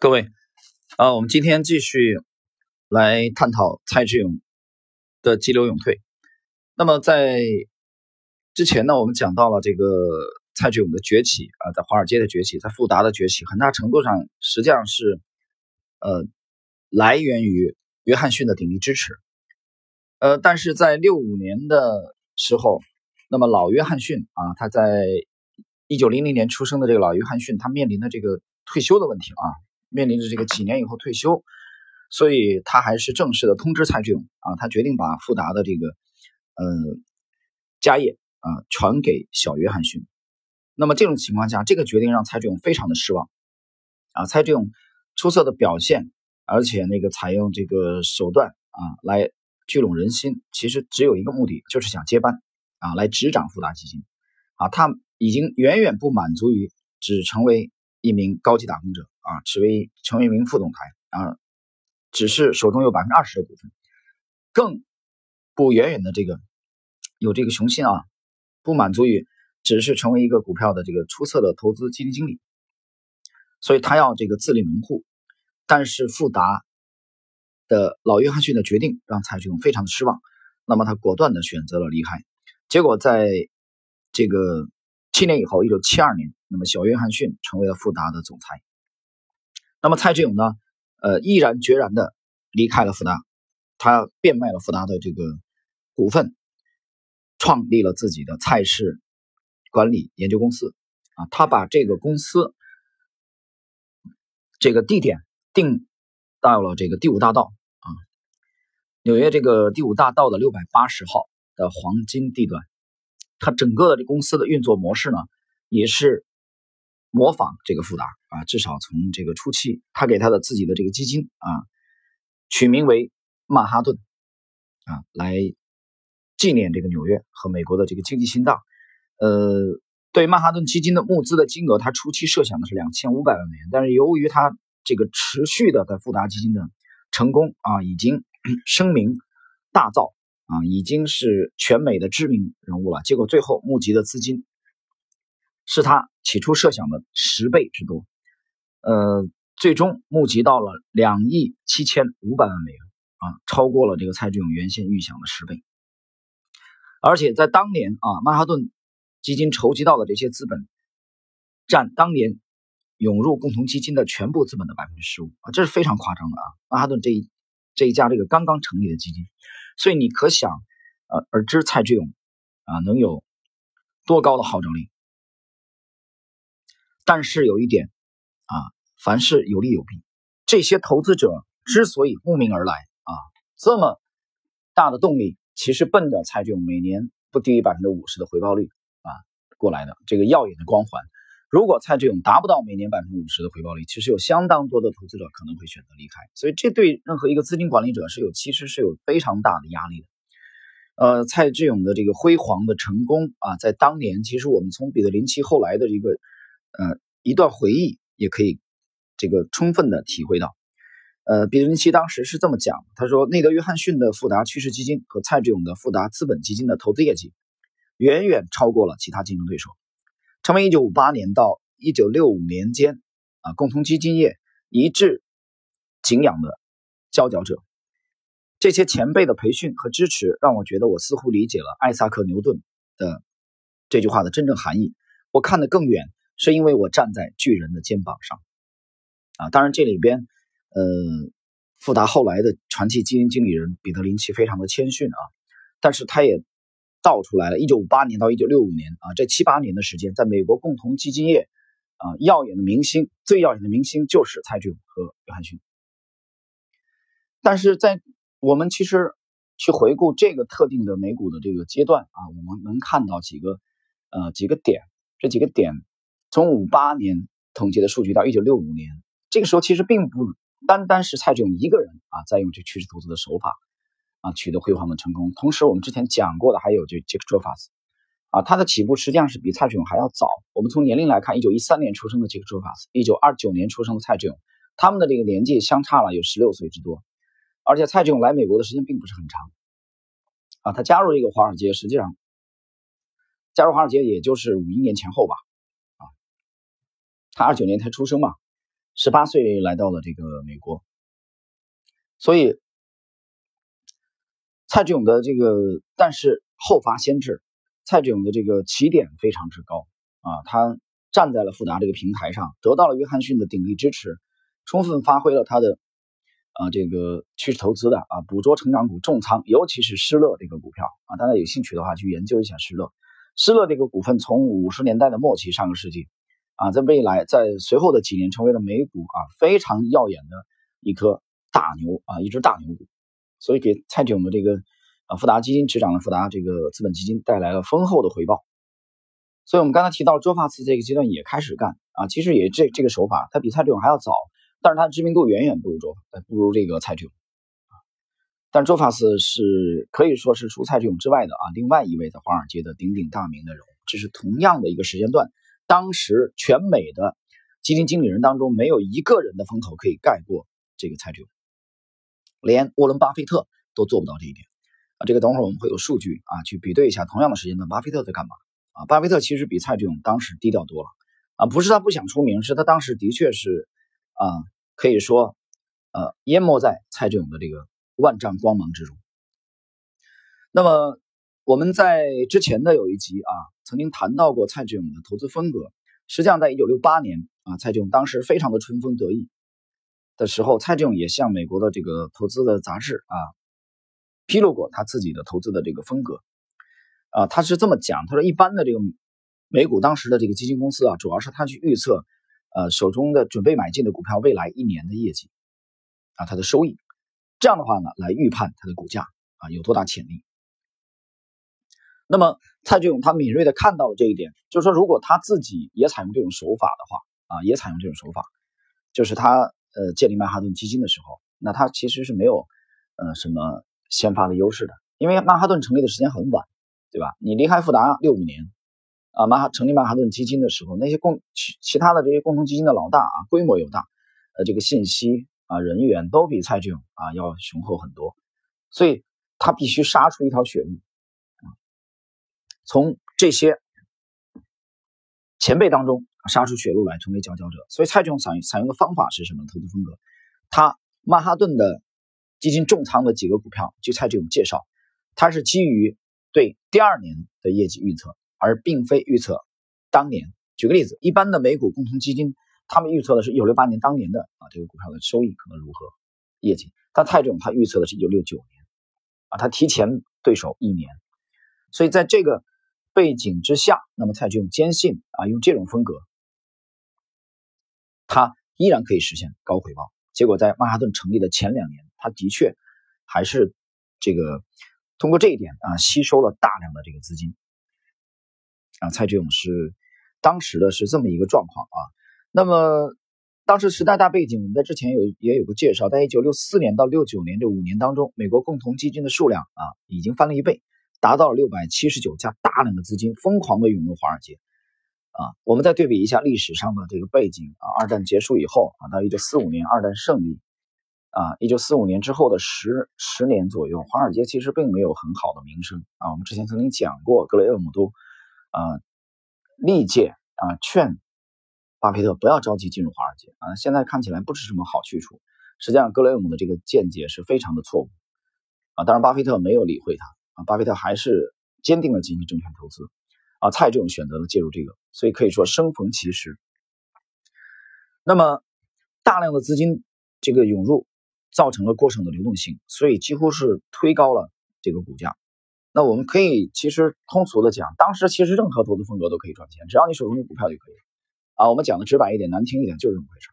各位，啊，我们今天继续来探讨蔡志勇的激流勇退。那么在之前呢，我们讲到了这个蔡志勇的崛起啊，在华尔街的崛起，在富达的崛起，很大程度上实际上是呃来源于约翰逊的鼎力支持。呃，但是在六五年的时候，那么老约翰逊啊，他在一九零零年出生的这个老约翰逊，他面临的这个退休的问题啊。面临着这个几年以后退休，所以他还是正式的通知蔡志勇啊，他决定把富达的这个呃家业啊传给小约翰逊。那么这种情况下，这个决定让蔡志勇非常的失望啊。蔡志勇出色的表现，而且那个采用这个手段啊来聚拢人心，其实只有一个目的，就是想接班啊，来执掌富达基金啊。他已经远远不满足于只成为一名高级打工者。啊，只为成为一名副总裁啊，只是手中有百分之二十的股份，更不远远的这个有这个雄心啊，不满足于只是成为一个股票的这个出色的投资基金经理，所以他要这个自立门户。但是富达的老约翰逊的决定让蔡志勇非常的失望，那么他果断的选择了离开。结果在这个七年以后，一九七二年，那么小约翰逊成为了富达的总裁。那么蔡志勇呢？呃，毅然决然的离开了富达，他变卖了富达的这个股份，创立了自己的蔡氏管理研究公司。啊，他把这个公司这个地点定到了这个第五大道啊，纽约这个第五大道的六百八十号的黄金地段。他整个的这公司的运作模式呢，也是。模仿这个富达啊，至少从这个初期，他给他的自己的这个基金啊，取名为曼哈顿啊，来纪念这个纽约和美国的这个经济心脏。呃，对曼哈顿基金的募资的金额，他初期设想的是两千五百万美元，但是由于他这个持续的在富达基金的成功啊，已经声名大噪啊，已经是全美的知名人物了。结果最后募集的资金是他。起初设想的十倍之多，呃，最终募集到了两亿七千五百万美元啊，超过了这个蔡志勇原先预想的十倍。而且在当年啊，曼哈顿基金筹集到的这些资本，占当年涌入共同基金的全部资本的百分之十五啊，这是非常夸张的啊！曼哈顿这一这一家这个刚刚成立的基金，所以你可想呃而知蔡志勇啊能有多高的号召力。但是有一点，啊，凡事有利有弊。这些投资者之所以慕名而来，啊，这么大的动力，其实奔着蔡志勇每年不低于百分之五十的回报率啊过来的这个耀眼的光环。如果蔡志勇达不到每年百分之五十的回报率，其实有相当多的投资者可能会选择离开。所以这对任何一个资金管理者是有其实是有非常大的压力的。呃，蔡志勇的这个辉煌的成功啊，在当年，其实我们从彼得林奇后来的这个。呃，一段回忆也可以这个充分的体会到。呃，比林奇当时是这么讲，他说内德约翰逊的富达趋势基金和蔡志勇的富达资本基金的投资业绩远远超过了其他竞争对手，成为1958年到1965年间啊共同基金业一致敬仰的佼佼者。这些前辈的培训和支持让我觉得我似乎理解了艾萨克牛顿的这句话的真正含义。我看得更远。是因为我站在巨人的肩膀上，啊，当然这里边，呃，富达后来的传奇基金经理人彼得林奇非常的谦逊啊，但是他也道出来了，一九五八年到一九六五年啊，这七八年的时间，在美国共同基金业啊，耀眼的明星，最耀眼的明星就是蔡志勇和约翰逊。但是在我们其实去回顾这个特定的美股的这个阶段啊，我们能看到几个呃几个点，这几个点。从五八年统计的数据到一九六五年，这个时候其实并不单单是蔡志勇一个人啊，在用这趋势投资的手法啊取得辉煌的成功。同时，我们之前讲过的还有这杰克·卓法斯啊，他的起步实际上是比蔡志勇还要早。我们从年龄来看，一九一三年出生的杰克·卓法斯，一九二九年出生的蔡志勇，他们的这个年纪相差了有十六岁之多。而且蔡志勇来美国的时间并不是很长啊，他加入这个华尔街，实际上加入华尔街也就是五一年前后吧。他二九年才出生嘛，十八岁来到了这个美国，所以蔡志勇的这个，但是后发先至，蔡志勇的这个起点非常之高啊，他站在了富达这个平台上，得到了约翰逊的鼎力支持，充分发挥了他的啊这个趋势投资的啊捕捉成长股重仓，尤其是施乐这个股票啊，大家有兴趣的话去研究一下施乐。施乐这个股份从五十年代的末期，上个世纪。啊，在未来，在随后的几年，成为了美股啊非常耀眼的一颗大牛啊，一只大牛股，所以给蔡志勇的这个啊富达基金执掌的富达这个资本基金带来了丰厚的回报。所以我们刚才提到周发慈这个阶段也开始干啊，其实也这这个手法，他比蔡志勇还要早，但是他的知名度远远不如周，不如这个蔡志勇啊。但周发慈是可以说是除蔡志勇之外的啊，另外一位在华尔街的鼎鼎大名的人物，这是同样的一个时间段。当时全美的基金经理人当中，没有一个人的风头可以盖过这个蔡志勇，连沃伦·巴菲特都做不到这一点啊！这个等会儿我们会有数据啊，去比对一下同样的时间段，巴菲特在干嘛啊？巴菲特其实比蔡志勇当时低调多了啊，不是他不想出名，是他当时的确是啊，可以说呃淹没在蔡志勇的这个万丈光芒之中。那么。我们在之前的有一集啊，曾经谈到过蔡志勇的投资风格。实际上，在一九六八年啊，蔡志勇当时非常的春风得意的时候，蔡志勇也向美国的这个投资的杂志啊披露过他自己的投资的这个风格啊。他是这么讲，他说一般的这个美股当时的这个基金公司啊，主要是他去预测呃手中的准备买进的股票未来一年的业绩啊，它的收益，这样的话呢，来预判它的股价啊有多大潜力。那么蔡志勇他敏锐的看到了这一点，就是说，如果他自己也采用这种手法的话，啊，也采用这种手法，就是他呃建立曼哈顿基金的时候，那他其实是没有呃什么先发的优势的，因为曼哈顿成立的时间很晚，对吧？你离开富达六五年，啊，曼哈成立曼哈顿基金的时候，那些共其其他的这些共同基金的老大啊，规模又大，呃，这个信息啊人员都比蔡志勇啊要雄厚很多，所以他必须杀出一条血路。从这些前辈当中杀出血路来，成为佼佼者。所以蔡志勇采采用的方法是什么？投资风格，他曼哈顿的基金重仓的几个股票，据蔡志勇介绍，他是基于对第二年的业绩预测，而并非预测当年。举个例子，一般的美股共同基金，他们预测的是一九六八年当年的啊这个股票的收益可能如何，业绩。但蔡志勇他预测的是一九六九年，啊，他提前对手一年，所以在这个。背景之下，那么蔡志勇坚信啊，用这种风格，他依然可以实现高回报。结果在曼哈顿成立的前两年，他的确还是这个通过这一点啊，吸收了大量的这个资金啊。蔡志勇是当时的是这么一个状况啊。那么当时时代大背景，我们在之前有也有个介绍，在一九六四年到六九年这五年当中，美国共同基金的数量啊，已经翻了一倍。达到了六百七十九家，大量的资金疯狂的涌入华尔街，啊，我们再对比一下历史上的这个背景啊，二战结束以后啊，到一九四五年二战胜利，啊，一九四五年之后的十十年左右，华尔街其实并没有很好的名声啊。我们之前曾经讲过，格雷厄姆都啊历届啊劝巴菲特不要着急进入华尔街啊，现在看起来不是什么好去处。实际上，格雷厄姆的这个见解是非常的错误啊，当然巴菲特没有理会他。啊，巴菲特还是坚定的进行证券投资，啊，蔡志勇选择了介入这个，所以可以说生逢其时。那么大量的资金这个涌入，造成了过剩的流动性，所以几乎是推高了这个股价。那我们可以其实通俗的讲，当时其实任何投资风格都可以赚钱，只要你手中有股票就可以。啊，我们讲的直白一点，难听一点就是这么回事。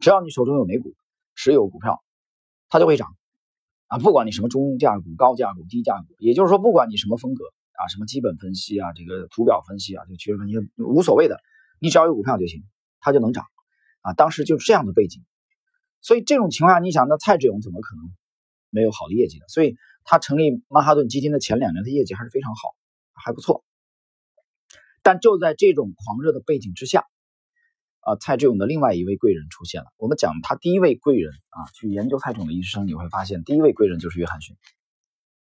只要你手中有美股、持有股票，它就会涨。啊，不管你什么中价股、高价股、低价股，也就是说，不管你什么风格啊，什么基本分析啊，这个图表分析啊，就趋势分析无所谓的，你只要有股票就行，它就能涨啊。当时就是这样的背景，所以这种情况下，你想，那蔡志勇怎么可能没有好的业绩呢？所以他成立曼哈顿基金的前两年，的业绩还是非常好，还不错。但就在这种狂热的背景之下。啊，蔡志勇的另外一位贵人出现了。我们讲他第一位贵人啊，去研究蔡志勇的一生，你会发现第一位贵人就是约翰逊。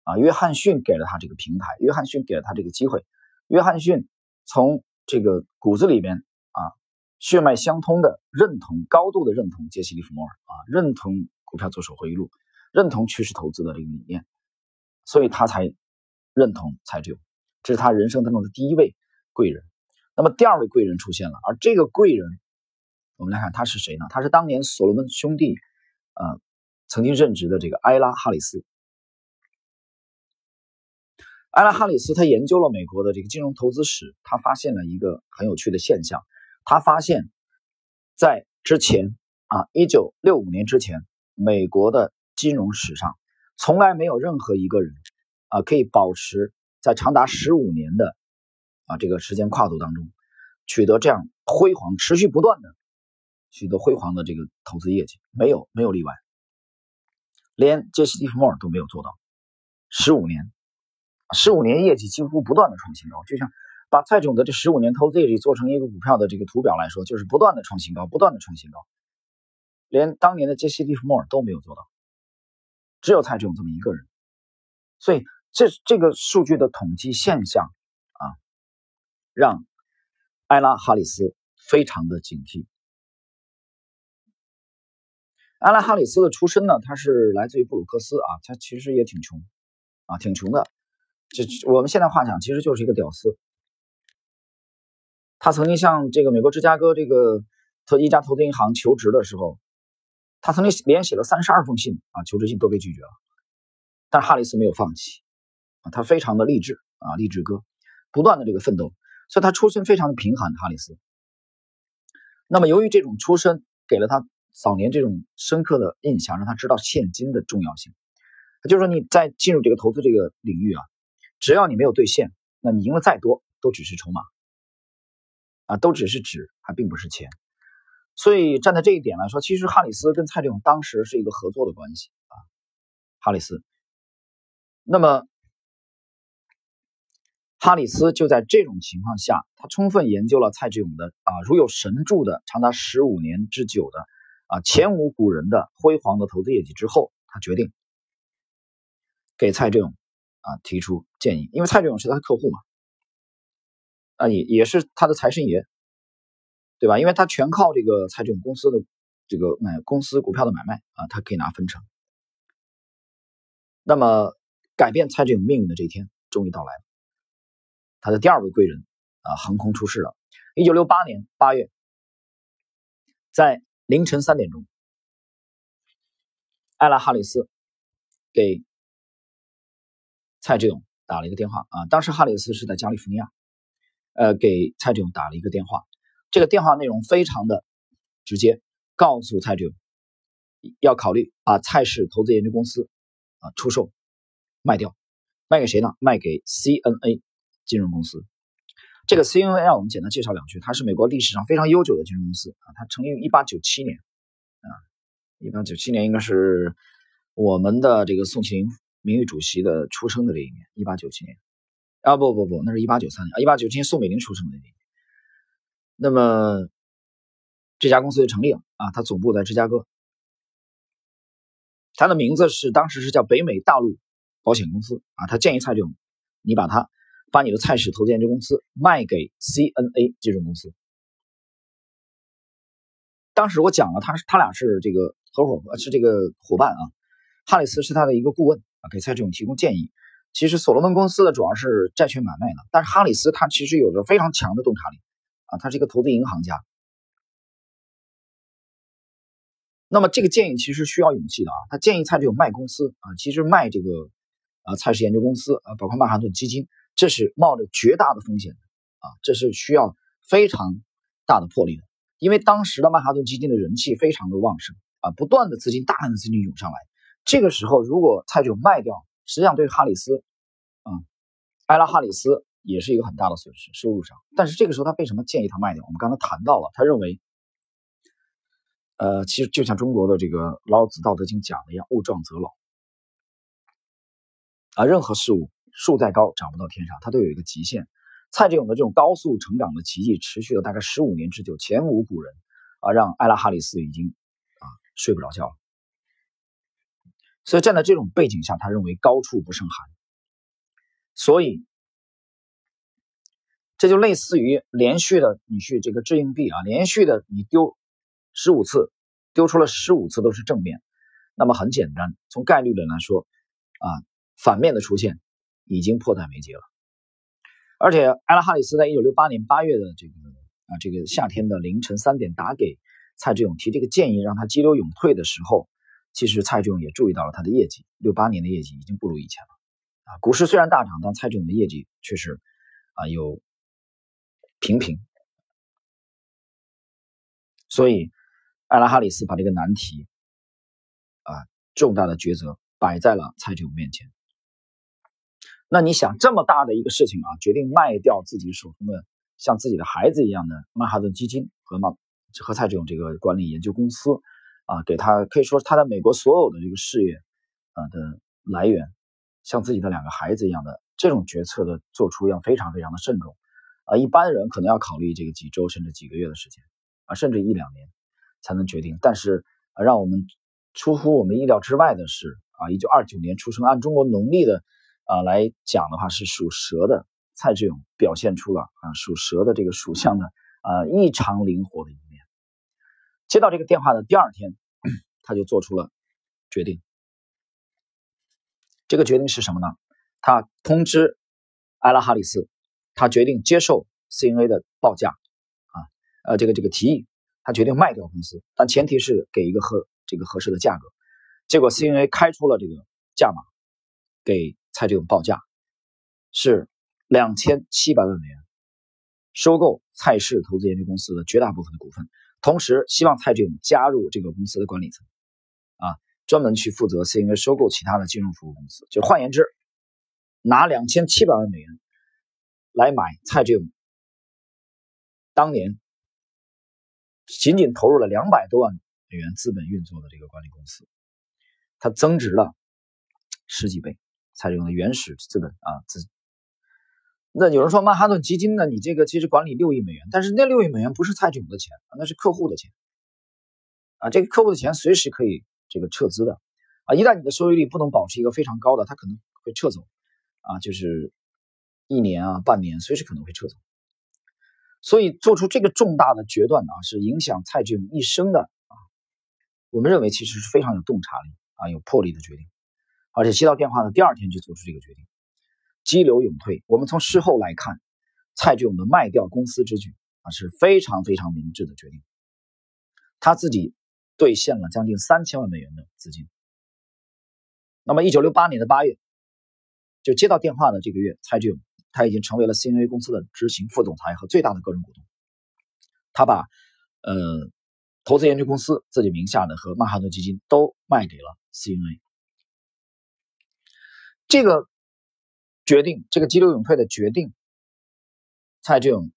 啊，约翰逊给了他这个平台，约翰逊给了他这个机会。约翰逊从这个骨子里边啊，血脉相通的认同，高度的认同杰西·利弗莫尔啊，认同股票作手回忆录，认同趋势投资的这个理念，所以他才认同蔡志勇，这是他人生当中的第一位贵人。那么第二位贵人出现了，而这个贵人，我们来看他是谁呢？他是当年所罗门兄弟啊曾经任职的这个埃拉·哈里斯。埃拉·哈里斯他研究了美国的这个金融投资史，他发现了一个很有趣的现象。他发现，在之前啊，一九六五年之前，美国的金融史上从来没有任何一个人啊可以保持在长达十五年的这个时间跨度当中取得这样辉煌、持续不断的取得辉煌的这个投资业绩，没有没有例外，连杰西·利弗莫尔都没有做到。十五年，十五年业绩几乎不断的创新高，就像。把蔡总的这十五年投资业绩做成一个股票的这个图表来说，就是不断的创新高，不断的创新高，连当年的杰西·利弗莫尔都没有做到，只有蔡总这么一个人。所以这这个数据的统计现象，让艾拉·哈里斯非常的警惕。艾拉·哈里斯的出身呢，他是来自于布鲁克斯啊，他其实也挺穷啊，挺穷的。这我们现在话讲，其实就是一个屌丝。他曾经向这个美国芝加哥这个投一家投资银行求职的时候，他曾经连写了三十二封信啊，求职信都被拒绝了。但是哈里斯没有放弃啊，他非常的励志啊，励志哥，不断的这个奋斗，所以他出身非常的贫寒。哈里斯，那么由于这种出身给了他早年这种深刻的印象，让他知道现金的重要性。就是说你在进入这个投资这个领域啊，只要你没有兑现，那你赢了再多都只是筹码。啊，都只是纸，还并不是钱，所以站在这一点来说，其实哈里斯跟蔡志勇当时是一个合作的关系啊。哈里斯，那么哈里斯就在这种情况下，他充分研究了蔡志勇的啊如有神助的长达十五年之久的啊前无古人的辉煌的投资业绩之后，他决定给蔡志勇啊提出建议，因为蔡志勇是他的客户嘛。啊，也也是他的财神爷，对吧？因为他全靠这个蔡志勇公司的这个买公司股票的买卖啊，他可以拿分成。那么改变蔡志勇命运的这一天终于到来了，他的第二位贵人啊横空出世了。一九六八年八月，在凌晨三点钟，艾拉哈里斯给蔡志勇打了一个电话啊，当时哈里斯是在加利福尼亚。呃，给蔡志勇打了一个电话，这个电话内容非常的直接，告诉蔡志勇要考虑把蔡氏投资研究公司啊出售卖掉，卖给谁呢？卖给 CNA 金融公司。这个 CNA 我们简单介绍两句，它是美国历史上非常悠久的金融公司啊，它成立于一八九七年啊，一八九七年应该是我们的这个宋庆龄名誉主席的出生的这一年，一八九七年。啊不不不，那是一八九三年啊，一八九七年宋美龄出生的那年。那么这家公司就成立了啊，它总部在芝加哥。它的名字是当时是叫北美大陆保险公司啊。他建议蔡总，你把它把你的蔡氏投资研究公司卖给 CNA 金融公司。当时我讲了，他是他俩是这个合伙是这个伙伴啊。哈里斯是他的一个顾问啊，给蔡志勇提供建议。其实所罗门公司的主要是债券买卖的，但是哈里斯他其实有着非常强的洞察力啊，他是一个投资银行家。那么这个建议其实需要勇气的啊，他建议蔡志勇卖公司啊，其实卖这个啊蔡氏研究公司啊，包括曼哈顿基金，这是冒着绝大的风险的啊，这是需要非常大的魄力的，因为当时的曼哈顿基金的人气非常的旺盛啊，不断的资金大量的资金涌上来，这个时候如果蔡志勇卖掉。实际上，对哈里斯，啊，埃拉哈里斯也是一个很大的损失，收入上。但是这个时候，他为什么建议他卖掉？我们刚才谈到了，他认为，呃，其实就像中国的这个老子《道德经》讲的一样，“物壮则老”，啊，任何事物树再高长不到天上，它都有一个极限。蔡志勇的这种高速成长的奇迹，持续了大概十五年之久，前无古人，啊，让艾拉哈里斯已经啊睡不着觉了。所以站在这种背景下，他认为高处不胜寒。所以这就类似于连续的你去这个掷硬币啊，连续的你丢十五次，丢出了十五次都是正面，那么很简单，从概率论来说啊，反面的出现已经迫在眉睫了。而且艾拉哈里斯在一九六八年八月的这个啊这个夏天的凌晨三点打给蔡志勇提这个建议，让他激流勇退的时候，其实蔡志勇也注意到了他的业绩，六八年的业绩已经不如以前了。啊，股市虽然大涨，但蔡志勇的业绩却是啊有平平。所以，艾拉哈里斯把这个难题啊重大的抉择摆在了蔡志勇面前。那你想，这么大的一个事情啊，决定卖掉自己手中的像自己的孩子一样的曼哈顿基金和曼和蔡志勇这个管理研究公司啊，给他可以说他在美国所有的这个事业啊的来源。像自己的两个孩子一样的这种决策的做出要非常非常的慎重，啊，一般人可能要考虑这个几周甚至几个月的时间，啊，甚至一两年才能决定。但是啊，让我们出乎我们意料之外的是，啊，一九二九年出生，按中国农历的啊来讲的话，是属蛇的蔡志勇表现出了啊属蛇的这个属相的啊异常灵活的一面。接到这个电话的第二天，他就做出了决定。这个决定是什么呢？他通知埃拉哈里斯，他决定接受 CNA 的报价，啊，呃，这个这个提议，他决定卖掉公司，但前提是给一个合这个合适的价格。结果 CNA 开出了这个价码，给蔡志勇报价是两千七百万美元，收购蔡氏投资研究公司的绝大部分的股份，同时希望蔡志勇加入这个公司的管理层，啊。专门去负责 CNA 收购其他的金融服务公司，就换言之，拿两千七百万美元来买蔡志勇当年仅仅投入了两百多万美元资本运作的这个管理公司，它增值了十几倍。蔡志勇的原始资本啊资，那有人说曼哈顿基金呢？你这个其实管理六亿美元，但是那六亿美元不是蔡志勇的钱那是客户的钱啊，这个客户的钱随时可以。这个撤资的啊，一旦你的收益率不能保持一个非常高的，他可能会撤走啊，就是一年啊、半年，随时可能会撤走。所以做出这个重大的决断啊，是影响蔡志勇一生的啊。我们认为其实是非常有洞察力啊、有魄力的决定，而且接到电话的第二天就做出这个决定，激流勇退。我们从事后来看，蔡志勇的卖掉公司之举啊是非常非常明智的决定，他自己。兑现了将近三千万美元的资金。那么，一九六八年的八月，就接到电话的这个月，蔡志勇他已经成为了 CNA 公司的执行副总裁和最大的个人股东。他把呃投资研究公司自己名下的和曼哈顿基金都卖给了 CNA。这个决定，这个激流勇退的决定，蔡志勇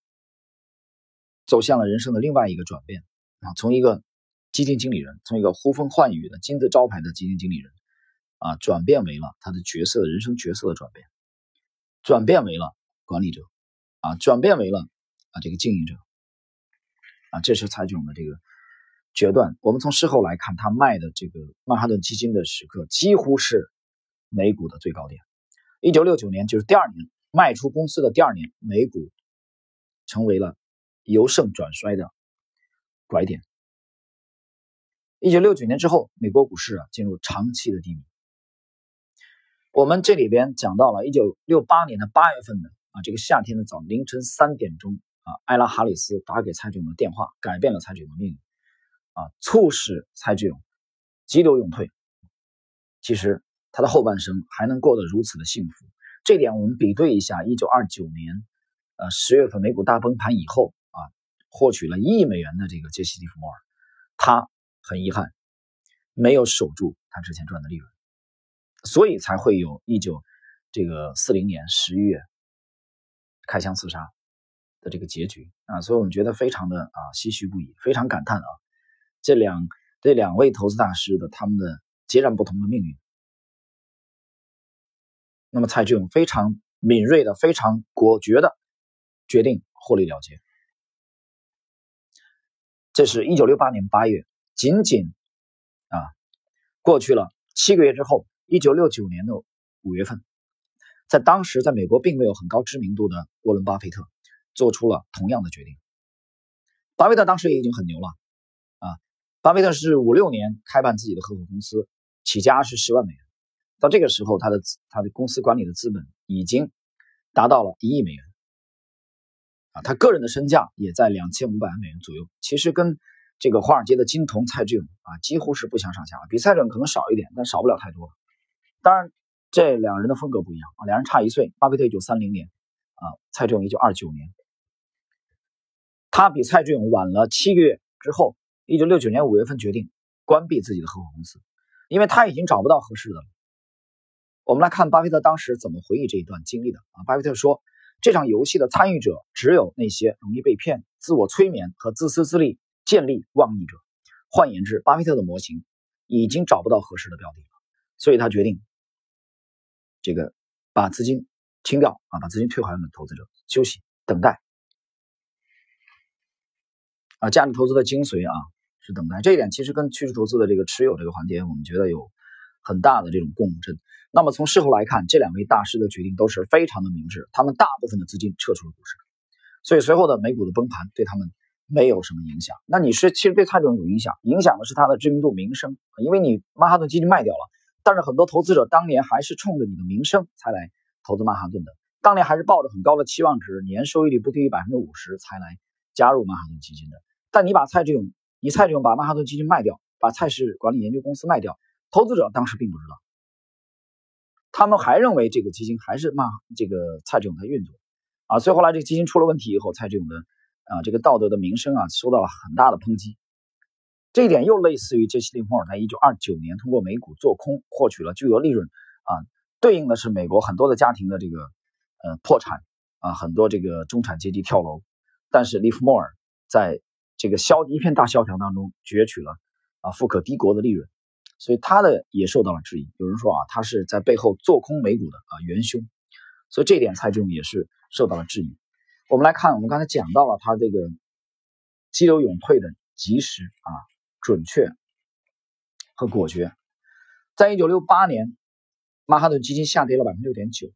走向了人生的另外一个转变啊，从一个。基金经理人从一个呼风唤雨的金字招牌的基金经理人，啊，转变为了他的角色人生角色的转变，转变为了管理者，啊，转变为了啊这个经营者，啊，这是蔡志勇的这个决断。我们从事后来看，他卖的这个曼哈顿基金的时刻，几乎是美股的最高点。一九六九年，就是第二年卖出公司的第二年，美股成为了由盛转衰的拐点。一九六九年之后，美国股市啊进入长期的低迷。我们这里边讲到了一九六八年的八月份的啊这个夏天的早凌晨三点钟啊，艾拉哈里斯打给蔡志勇的电话，改变了蔡志勇的命运啊，促使蔡志勇急流勇退。其实他的后半生还能过得如此的幸福，这点我们比对一下一九二九年呃十月份美股大崩盘以后啊，获取了一亿美元的这个杰西·蒂弗莫尔，他。很遗憾，没有守住他之前赚的利润，所以才会有一九这个四零年十一月开枪刺杀的这个结局啊！所以我们觉得非常的啊唏嘘不已，非常感叹啊，这两这两位投资大师的他们的截然不同的命运。那么蔡志勇非常敏锐的、非常果决的决定获利了结。这是一九六八年八月。仅仅啊，过去了七个月之后，一九六九年的五月份，在当时在美国并没有很高知名度的沃伦·巴菲特，做出了同样的决定。巴菲特当时也已经很牛了啊！巴菲特是五六年开办自己的合伙公司，起家是十万美元，到这个时候他的他的公司管理的资本已经达到了一亿美元啊！他个人的身价也在两千五百万美元左右，其实跟这个华尔街的金童蔡志勇啊几乎是不相上下，比蔡志勇可能少一点，但少不了太多。当然。这两人的风格不一样啊，两人差一岁。巴菲特一九三零年，啊，蔡志勇一九二九年。他比蔡志勇晚了七个月之后，一九六九年五月份决定关闭自己的合伙公司，因为他已经找不到合适的了。我们来看巴菲特当时怎么回忆这一段经历的啊。巴菲特说，这场游戏的参与者只有那些容易被骗、自我催眠和自私自利、见利忘义者。换言之，巴菲特的模型已经找不到合适的标的了，所以他决定。这个把资金清掉啊，把资金退还给投资者，休息等待啊。价值投资的精髓啊是等待，这一点其实跟趋势投资的这个持有这个环节，我们觉得有很大的这种共振。那么从事后来看，这两位大师的决定都是非常的明智，他们大部分的资金撤出了股市，所以随后的美股的崩盘对他们没有什么影响。那你是其实对蔡总有影响，影响的是他的知名度、名声，因为你曼哈顿基金卖掉了。但是很多投资者当年还是冲着你的名声才来投资曼哈顿的，当年还是抱着很高的期望值，年收益率不低于百分之五十才来加入曼哈顿基金的。但你把蔡志勇，你蔡志勇把曼哈顿基金卖掉，把蔡氏管理研究公司卖掉，投资者当时并不知道，他们还认为这个基金还是曼这个蔡志勇在运作啊。所以后来这个基金出了问题以后，蔡志勇的啊这个道德的名声啊受到了很大的抨击。这一点又类似于杰西·利弗莫尔在一九二九年通过美股做空获取了巨额利润，啊，对应的是美国很多的家庭的这个呃破产啊，很多这个中产阶级跳楼。但是利弗莫尔在这个萧一片大萧条当中攫取了啊富可敌国的利润，所以他的也受到了质疑。有人说啊，他是在背后做空美股的啊元凶，所以这点蔡志勇也是受到了质疑。我们来看，我们刚才讲到了他这个激流勇退的及时啊。准确和果决，在一九六八年，曼哈顿基金下跌了百分之六点九，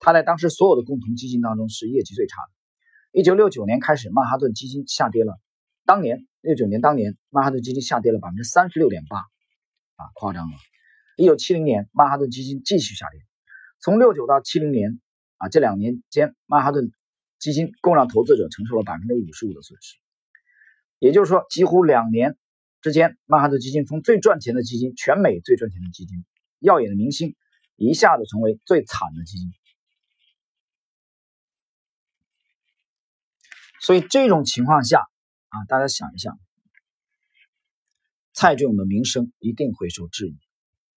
它在当时所有的共同基金当中是业绩最差的。一九六九年开始，曼哈顿基金下跌了，当年六九年当年，曼哈顿基金下跌了百分之三十六点八，啊，夸张了。一九七零年，曼哈顿基金继续下跌，从六九到七零年，啊，这两年间，曼哈顿基金共让投资者承受了百分之五十五的损失，也就是说，几乎两年。之间，曼哈顿基金从最赚钱的基金，全美最赚钱的基金，耀眼的明星，一下子成为最惨的基金。所以这种情况下啊，大家想一想，蔡志勇的名声一定会受质疑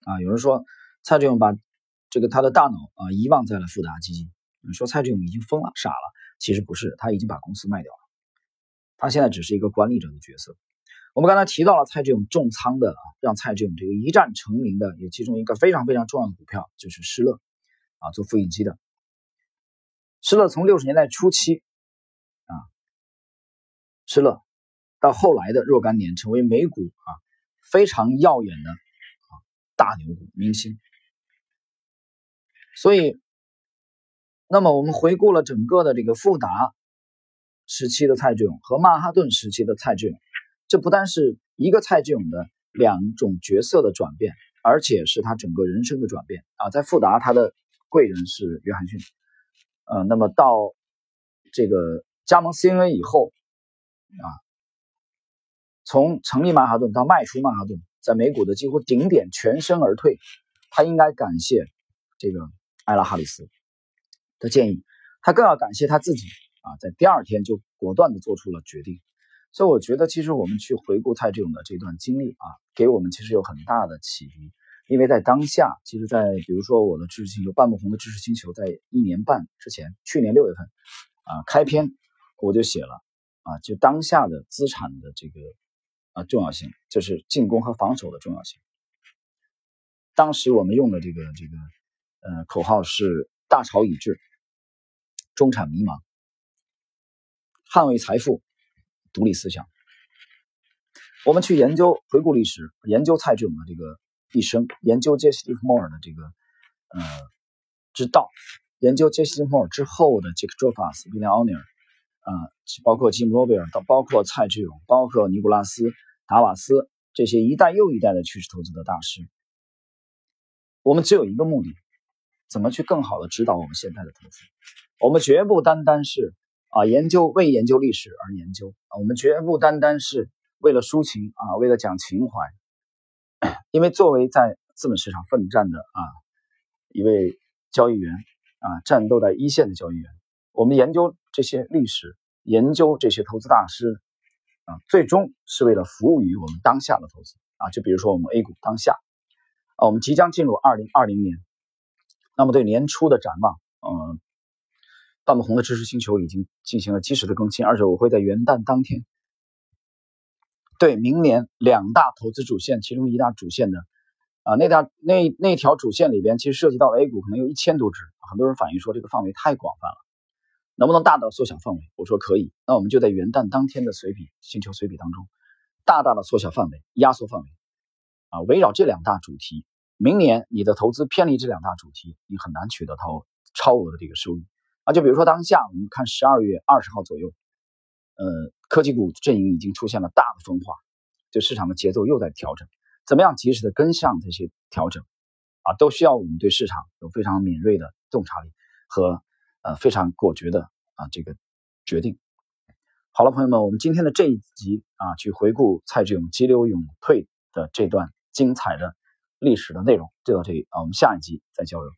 啊。有人说蔡志勇把这个他的大脑啊遗忘在了富达基金，说蔡志勇已经疯了、傻了。其实不是，他已经把公司卖掉了，他现在只是一个管理者的角色。我们刚才提到了蔡志勇重仓的啊，让蔡志勇这个一战成名的有其中一个非常非常重要的股票就是施乐啊，做复印机的。施乐从六十年代初期啊，施乐到后来的若干年成为美股啊非常耀眼的啊大牛股明星。所以，那么我们回顾了整个的这个富达时期的蔡志勇和曼哈顿时期的蔡志勇。这不单是一个蔡志勇的两种角色的转变，而且是他整个人生的转变啊！在富达，他的贵人是约翰逊，呃，那么到这个加盟 CNA 以后啊，从成立曼哈顿到卖出曼哈顿，在美股的几乎顶点全身而退，他应该感谢这个艾拉哈里斯的建议，他更要感谢他自己啊，在第二天就果断的做出了决定。所以我觉得，其实我们去回顾蔡志勇的这段经历啊，给我们其实有很大的启迪。因为在当下，其实，在比如说我的知识星球半不红的知识星球，在一年半之前，去年六月份啊开篇我就写了啊，就当下的资产的这个啊重要性，就是进攻和防守的重要性。当时我们用的这个这个呃口号是“大潮已至，中产迷茫，捍卫财富”。独立思想，我们去研究、回顾历史，研究蔡志勇的这个一生，研究杰西·利弗莫尔的这个呃之道，研究杰西·利弗莫尔之后的杰克·卓法斯、威廉·奥尼尔啊，包括吉姆·罗贝尔，到包括蔡志勇，包括尼古拉斯·达瓦斯这些一代又一代的趋势投资的大师，我们只有一个目的：怎么去更好的指导我们现在的投资？我们绝不单单是啊研究为研究历史而研究，我们绝不单单是为了抒情啊，为了讲情怀。因为作为在资本市场奋战的啊一位交易员啊，战斗在一线的交易员，我们研究这些历史，研究这些投资大师啊，最终是为了服务于我们当下的投资啊。就比如说我们 A 股当下啊，我们即将进入二零二零年，那么对年初的展望，嗯。半不红的知识星球已经进行了及时的更新，而且我会在元旦当天对明年两大投资主线，其中一大主线的啊，那大那那条主线里边，其实涉及到 A 股可能有一千多只，很多人反映说这个范围太广泛了，能不能大大缩小范围？我说可以，那我们就在元旦当天的随笔星球随笔当中，大大的缩小范围，压缩范围啊，围绕这两大主题，明年你的投资偏离这两大主题，你很难取得超超额的这个收益。啊，就比如说当下，我们看十二月二十号左右，呃，科技股阵营已经出现了大的分化，就市场的节奏又在调整。怎么样及时的跟上这些调整？啊，都需要我们对市场有非常敏锐的洞察力和呃非常果决的啊这个决定。好了，朋友们，我们今天的这一集啊，去回顾蔡志勇急流勇退的这段精彩的历史的内容就到这里啊，我们下一集再交流。